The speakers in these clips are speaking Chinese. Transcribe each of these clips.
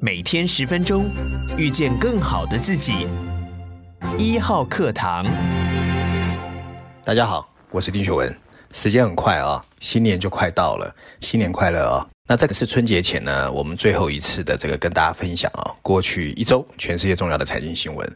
每天十分钟，遇见更好的自己。一号课堂，大家好，我是丁学文。时间很快啊，新年就快到了，新年快乐哦！那这个是春节前呢，我们最后一次的这个跟大家分享啊，过去一周全世界重要的财经新闻。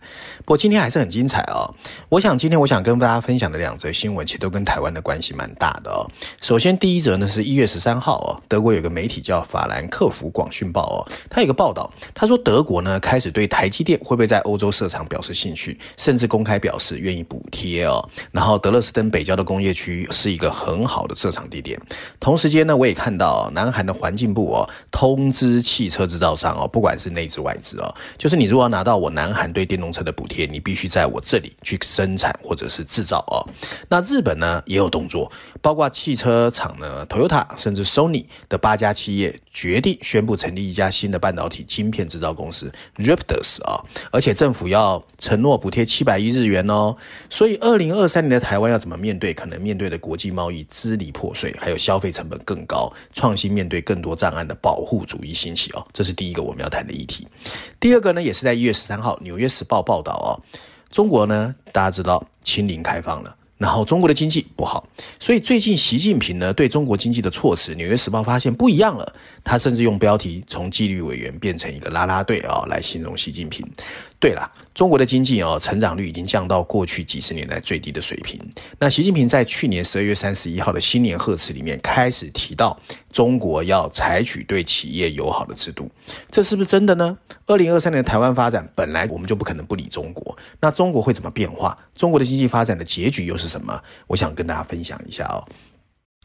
不过今天还是很精彩哦！我想今天我想跟大家分享的两则新闻，其实都跟台湾的关系蛮大的哦。首先第一则呢是一月十三号哦，德国有个媒体叫法兰克福广讯报哦，它有个报道，他说德国呢开始对台积电会不会在欧洲设厂表示兴趣，甚至公开表示愿意补贴哦。然后德勒斯登北郊的工业区是一个很好的设厂地点。同时间呢，我也看到南韩的。环境部哦，通知汽车制造商哦，不管是内资外资哦，就是你如果要拿到我南韩对电动车的补贴，你必须在我这里去生产或者是制造哦。那日本呢也有动作，包括汽车厂呢，Toyota 甚至 Sony 的八家企业决定宣布成立一家新的半导体晶片制造公司 Rapidus 啊，而且政府要承诺补贴七百亿日元哦。所以二零二三年的台湾要怎么面对可能面对的国际贸易支离破碎，还有消费成本更高，创新面对更多障碍的保护主义兴起哦，这是第一个我们要谈的议题。第二个呢，也是在一月十三号，《纽约时报》报道哦，中国呢，大家知道清零开放了，然后中国的经济不好，所以最近习近平呢对中国经济的措辞，《纽约时报》发现不一样了，他甚至用标题从纪律委员变成一个拉拉队啊来形容习近平。对了。中国的经济哦，成长率已经降到过去几十年来最低的水平。那习近平在去年十二月三十一号的新年贺词里面开始提到，中国要采取对企业友好的制度，这是不是真的呢？二零二三年台湾发展本来我们就不可能不理中国，那中国会怎么变化？中国的经济发展的结局又是什么？我想跟大家分享一下哦。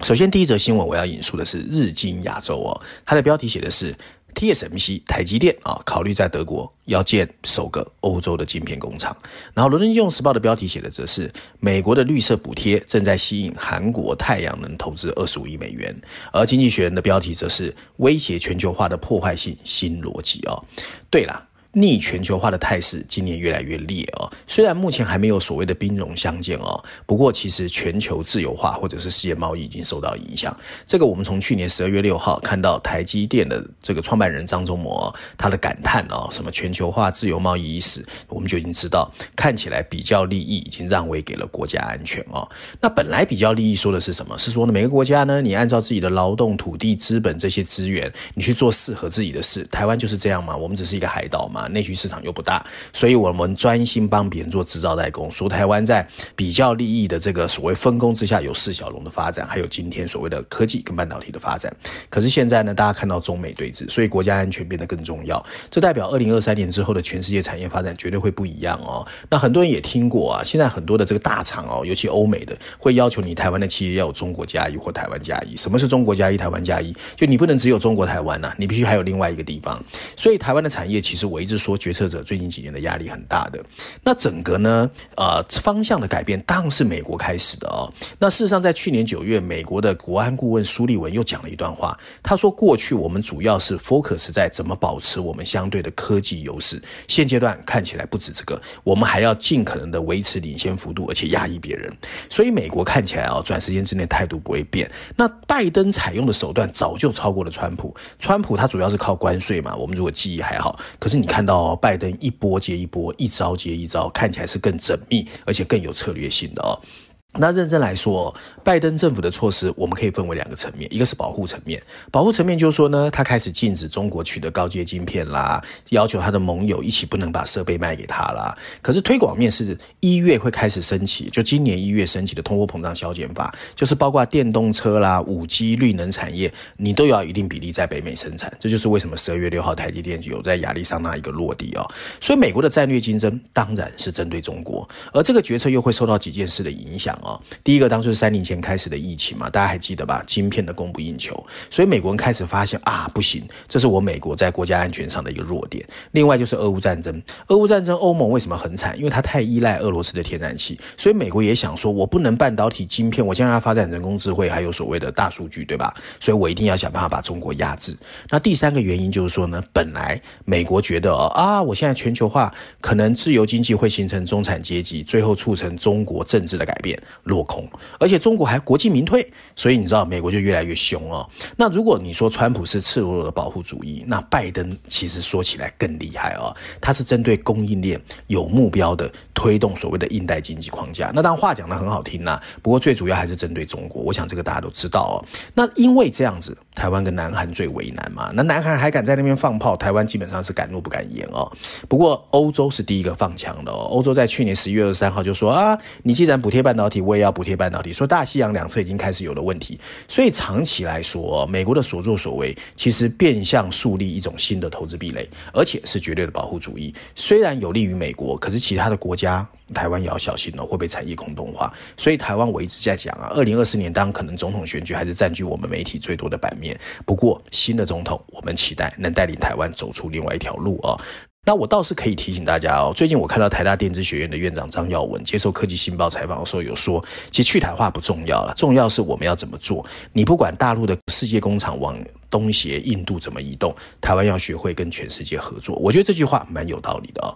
首先，第一则新闻我要引述的是日经亚洲哦，它的标题写的是。TSMC 台积电啊，考虑在德国要建首个欧洲的晶片工厂。然后，《伦敦金融时报》的标题写的则是美国的绿色补贴正在吸引韩国太阳能投资二十五亿美元。而《经济学人》的标题则是威胁全球化的破坏性新逻辑哦。对了。逆全球化的态势今年越来越烈哦，虽然目前还没有所谓的兵戎相见哦，不过其实全球自由化或者是世界贸易已经受到影响。这个我们从去年十二月六号看到台积电的这个创办人张忠谋他的感叹哦，什么全球化自由贸易已死，我们就已经知道，看起来比较利益已经让位给了国家安全哦。那本来比较利益说的是什么？是说呢，每个国家呢，你按照自己的劳动、土地、资本这些资源，你去做适合自己的事。台湾就是这样嘛，我们只是一个海岛嘛。内需市场又不大，所以我们专心帮别人做制造代工。说台湾在比较利益的这个所谓分工之下，有四小龙的发展，还有今天所谓的科技跟半导体的发展。可是现在呢，大家看到中美对峙，所以国家安全变得更重要。这代表二零二三年之后的全世界产业发展绝对会不一样哦。那很多人也听过啊，现在很多的这个大厂哦，尤其欧美的，会要求你台湾的企业要有中国加一或台湾加一。什么是中国加一、台湾加一？就你不能只有中国台湾呐、你必须还有另外一个地方。所以台湾的产业，其实我一直。说决策者最近几年的压力很大的，那整个呢，呃，方向的改变当然是美国开始的哦。那事实上，在去年九月，美国的国安顾问苏利文又讲了一段话，他说：“过去我们主要是 focus 在怎么保持我们相对的科技优势，现阶段看起来不止这个，我们还要尽可能的维持领先幅度，而且压抑别人。所以美国看起来啊，短时间之内态度不会变。那拜登采用的手段早就超过了川普，川普他主要是靠关税嘛，我们如果记忆还好，可是你看。看到拜登一波接一波，一招接一招，看起来是更缜密，而且更有策略性的哦。那认真来说，拜登政府的措施，我们可以分为两个层面，一个是保护层面，保护层面就是说呢，他开始禁止中国取得高阶晶片啦，要求他的盟友一起不能把设备卖给他啦。可是推广面是一月会开始升起，就今年一月升起的通货膨胀削减法，就是包括电动车啦、五 G、绿能产业，你都要一定比例在北美生产。这就是为什么十二月六号台积电有在亚利桑那一个落地哦。所以美国的战略竞争当然是针对中国，而这个决策又会受到几件事的影响。第一个当初是三年前开始的疫情嘛，大家还记得吧？晶片的供不应求，所以美国人开始发现啊，不行，这是我美国在国家安全上的一个弱点。另外就是俄乌战争，俄乌战争，欧盟为什么很惨？因为它太依赖俄罗斯的天然气，所以美国也想说，我不能半导体晶片，我将要发展人工智慧，还有所谓的大数据，对吧？所以我一定要想办法把中国压制。那第三个原因就是说呢，本来美国觉得啊，我现在全球化可能自由经济会形成中产阶级，最后促成中国政治的改变。落空，而且中国还国进民退，所以你知道美国就越来越凶哦。那如果你说川普是赤裸裸的保护主义，那拜登其实说起来更厉害哦，他是针对供应链有目标的推动所谓的印太经济框架。那当然话讲得很好听呐，不过最主要还是针对中国。我想这个大家都知道哦。那因为这样子，台湾跟南韩最为难嘛。那南韩还敢在那边放炮，台湾基本上是敢怒不敢言哦。不过欧洲是第一个放枪的哦。欧洲在去年十一月二十三号就说啊，你既然补贴半导体，我也要补贴半导体。说大西洋两侧已经开始有了问题，所以长期来说，美国的所作所为其实变相树立一种新的投资壁垒，而且是绝对的保护主义。虽然有利于美国，可是其他的国家，台湾也要小心哦，会被产业空洞化。所以台湾我一直在讲啊，二零二四年当可能总统选举还是占据我们媒体最多的版面。不过新的总统，我们期待能带领台湾走出另外一条路啊。那我倒是可以提醒大家哦，最近我看到台大电子学院的院长张耀文接受科技新报采访的时候有说，其实去台化不重要了，重要是我们要怎么做。你不管大陆的世界工厂往东协、印度怎么移动，台湾要学会跟全世界合作。我觉得这句话蛮有道理的哦。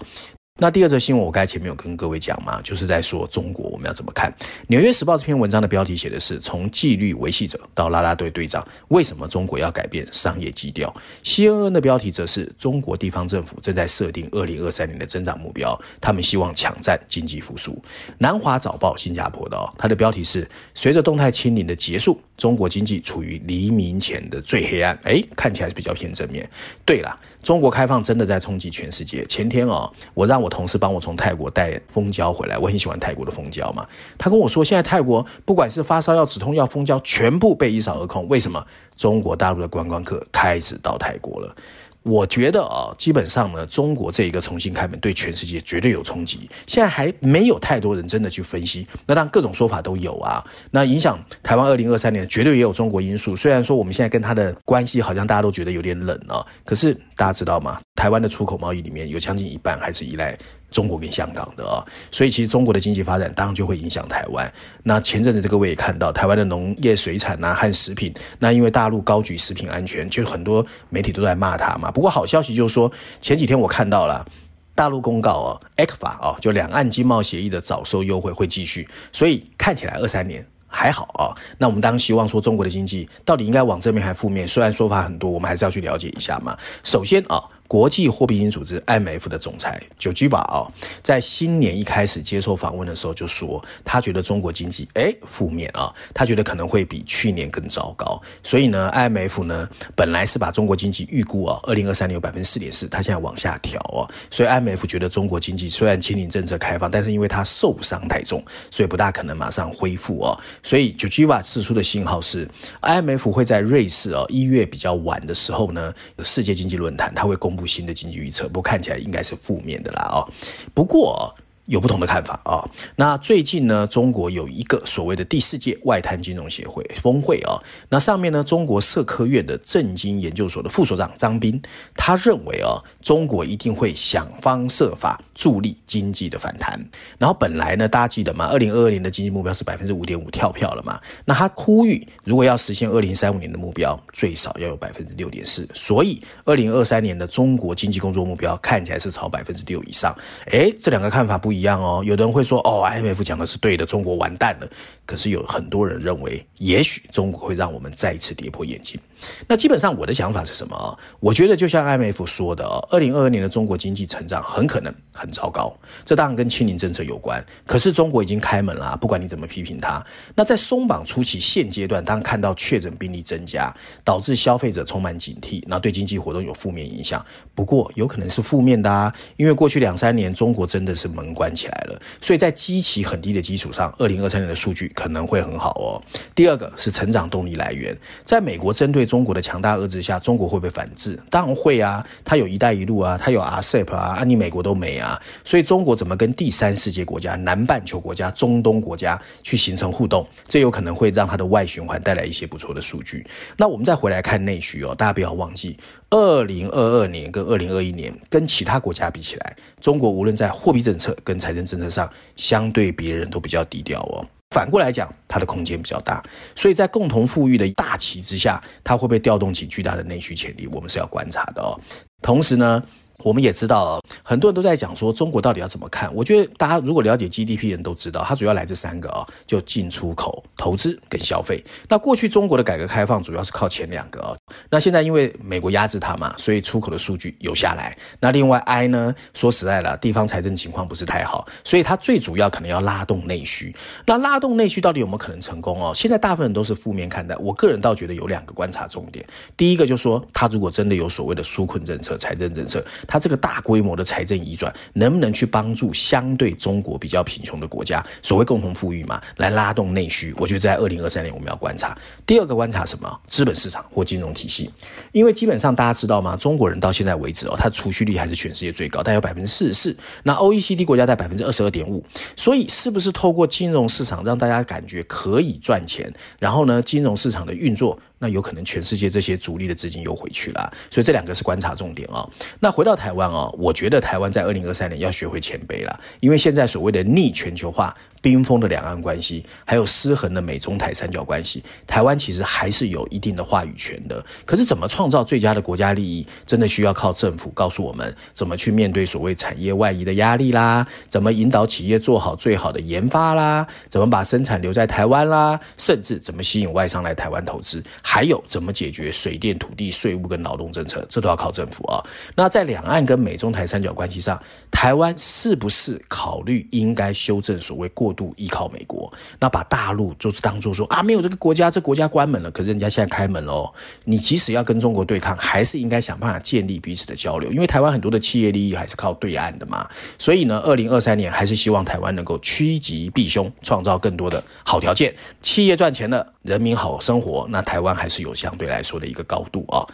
那第二则新闻，我刚才前面有跟各位讲嘛，就是在说中国我们要怎么看。纽约时报这篇文章的标题写的是从纪律维系者到啦啦队队长，为什么中国要改变商业基调？CNN 的标题则是中国地方政府正在设定二零二三年的增长目标，他们希望抢占经济复苏。南华早报新加坡的哦，它的标题是随着动态清零的结束，中国经济处于黎明前的最黑暗。哎，看起来是比较偏正面。对了，中国开放真的在冲击全世界。前天哦，我让我同事帮我从泰国带蜂胶回来，我很喜欢泰国的蜂胶嘛。他跟我说，现在泰国不管是发烧药、止痛药、蜂胶，全部被一扫而空。为什么？中国大陆的观光客开始到泰国了。我觉得啊，基本上呢，中国这一个重新开门对全世界绝对有冲击。现在还没有太多人真的去分析，那当然各种说法都有啊。那影响台湾二零二三年绝对也有中国因素。虽然说我们现在跟他的关系好像大家都觉得有点冷啊，可是大家知道吗？台湾的出口贸易里面有将近一半还是依赖中国跟香港的啊，所以其实中国的经济发展当然就会影响台湾。那前阵子这个我也看到，台湾的农业水产呐和食品，那因为大陆高举食品安全，就很多媒体都在骂他嘛。不过好消息就是说，前几天我看到了大陆公告哦，ECFA 哦，就两岸经贸协议的早收优惠会继续，所以看起来二三年还好啊。那我们当然希望说中国的经济到底应该往正面还负面？虽然说法很多，我们还是要去了解一下嘛。首先啊。国际货币基金组织 IMF 的总裁久基巴啊，在新年一开始接受访问的时候就说，他觉得中国经济诶负面啊，他觉得可能会比去年更糟糕。所以呢，IMF 呢本来是把中国经济预估啊，二零二三年有百分之四点四，他现在往下调啊。所以 IMF 觉得中国经济虽然清零政策开放，但是因为它受伤太重，所以不大可能马上恢复啊。所以久基巴释出的信号是，IMF 会在瑞士啊一月比较晚的时候呢，世界经济论坛他会公布。新的经济预测，不过看起来应该是负面的啦哦。不过。有不同的看法啊、那最近呢，中国有一个所谓的第四届外滩金融协会峰会啊、那上面呢，中国社科院的政经研究所的副所长张斌，他认为啊、中国一定会想方设法助力经济的反弹。然后本来呢，大家记得吗？二零二二年的经济目标是百分之五点五跳票了嘛？那他呼吁，如果要实现二零三五年的目标，最少要有百分之六点四。所以二零二三年的中国经济工作目标看起来是超百分之六以上。哎，这两个看法不不。一样哦，有的人会说哦，IMF 讲的是对的，中国完蛋了。可是有很多人认为，也许中国会让我们再一次跌破眼镜。那基本上我的想法是什么？我觉得就像 IMF 说的，二零二二年的中国经济成长很可能很糟糕。这当然跟清零政策有关。可是中国已经开门了，不管你怎么批评它。那在松绑初期现阶段，当看到确诊病例增加，导致消费者充满警惕，那对经济活动有负面影响。不过有可能是负面的啊，因为过去两三年中国真的是门关起来了，所以在基期很低的基础上，二零二三年的数据可能会很好哦。第二个是成长动力来源，在美国针对中国的强大遏制下，中国会不会反制？当然会啊，它有一带一路啊，它有 RCEP 啊，啊你美国都没啊，所以中国怎么跟第三世界国家、南半球国家、中东国家去形成互动？这有可能会让它的外循环带来一些不错的数据。那我们再回来看内需哦，大家不要忘记，二零二二年跟二零二一年跟其他国家比起来，中国无论在货币政策跟财政政策上，相对别人都比较低调哦。反过来讲，它的空间比较大，所以在共同富裕的大旗之下，它会不会调动起巨大的内需潜力？我们是要观察的哦。同时呢，我们也知道，很多人都在讲说中国到底要怎么看。我觉得大家如果了解 GDP 人都知道，它主要来自三个啊，就进出口、投资跟消费。那过去中国的改革开放主要是靠前两个啊，那现在因为美国压制它嘛，所以出口的数据有下来。那另外 I 呢，说实在的，地方财政情况不是太好，所以它最主要可能要拉动内需。那拉动内需到底有没有可能成功哦？现在大部分人都是负面看待。我个人倒觉得有两个观察重点。第一个就是说，它如果真的有所谓的纾困政策、财政政策，它这个大规模的财政移转，能不能去帮助相对中国比较贫穷的国家，所谓共同富裕嘛，来拉动内需？我觉得在二零二三年我们要观察。第二个观察什么？资本市场或金融体系，因为基本上大家知道吗？中国人到现在为止哦，他储蓄率还是全世界最高，大概有百分之四十四。那 OECD 国家在百分之二十二点五，所以是不是透过金融市场让大家感觉可以赚钱？然后呢，金融市场的运作。那有可能全世界这些主力的资金又回去了，所以这两个是观察重点啊。那回到台湾啊，我觉得台湾在二零二三年要学会谦卑了，因为现在所谓的逆全球化。冰封的两岸关系，还有失衡的美中台三角关系，台湾其实还是有一定的话语权的。可是，怎么创造最佳的国家利益，真的需要靠政府告诉我们怎么去面对所谓产业外移的压力啦，怎么引导企业做好最好的研发啦，怎么把生产留在台湾啦，甚至怎么吸引外商来台湾投资，还有怎么解决水电、土地、税务跟劳动政策，这都要靠政府啊。那在两岸跟美中台三角关系上，台湾是不是考虑应该修正所谓过度依靠美国，那把大陆就是当做说啊，没有这个国家，这国家关门了，可是人家现在开门喽。你即使要跟中国对抗，还是应该想办法建立彼此的交流，因为台湾很多的企业利益还是靠对岸的嘛。所以呢，二零二三年还是希望台湾能够趋吉避凶，创造更多的好条件，企业赚钱了，人民好生活，那台湾还是有相对来说的一个高度啊。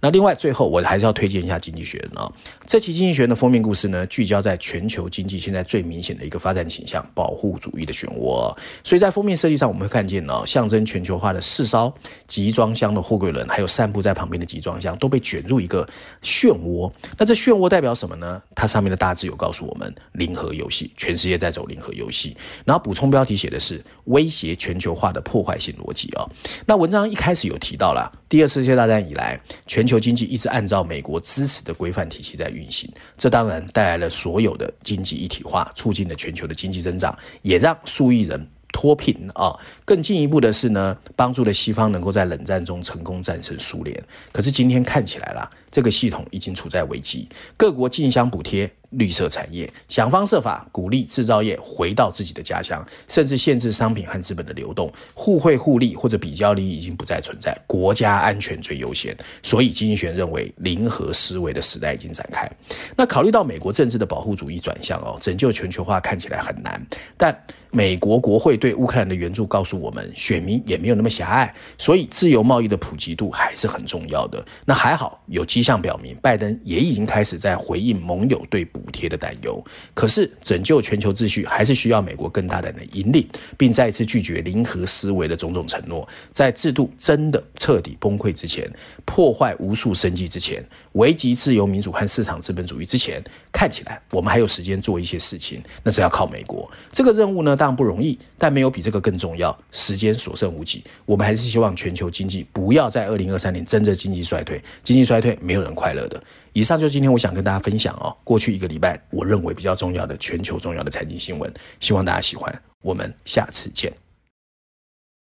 那另外，最后我还是要推荐一下《经济学人》啊。这期《经济学人》的封面故事呢，聚焦在全球经济现在最明显的一个发展倾向——保护主义的漩涡。所以在封面设计上，我们会看见呢，象征全球化的四艘集装箱的货柜轮，还有散布在旁边的集装箱，都被卷入一个漩涡。那这漩涡代表什么呢？它上面的大字有告诉我们：零和游戏，全世界在走零和游戏。然后补充标题写的是威胁全球化的破坏性逻辑啊。那文章一开始有提到了，第二次世界大战以来，全全球经济一直按照美国支持的规范体系在运行，这当然带来了所有的经济一体化，促进了全球的经济增长，也让数亿人脱贫啊。更进一步的是呢，帮助了西方能够在冷战中成功战胜苏联。可是今天看起来啦，这个系统已经处在危机，各国竞相补贴。绿色产业想方设法鼓励制造业回到自己的家乡，甚至限制商品和资本的流动，互惠互利或者比较利益已经不再存在，国家安全最优先。所以经济学认为零和思维的时代已经展开。那考虑到美国政治的保护主义转向哦，拯救全球化看起来很难。但美国国会对乌克兰的援助告诉我们，选民也没有那么狭隘，所以自由贸易的普及度还是很重要的。那还好有迹象表明，拜登也已经开始在回应盟友对补贴的担忧，可是拯救全球秩序还是需要美国更大胆的引领，并再次拒绝零和思维的种种承诺。在制度真的彻底崩溃之前，破坏无数生计之前，危及自由民主和市场资本主义之前，看起来我们还有时间做一些事情，那是要靠美国。这个任务呢，当然不容易，但没有比这个更重要。时间所剩无几，我们还是希望全球经济不要在二零二三年真正经济衰退。经济衰退没有人快乐的。以上就是今天我想跟大家分享哦，过去一个礼拜我认为比较重要的全球重要的财经新闻，希望大家喜欢。我们下次见。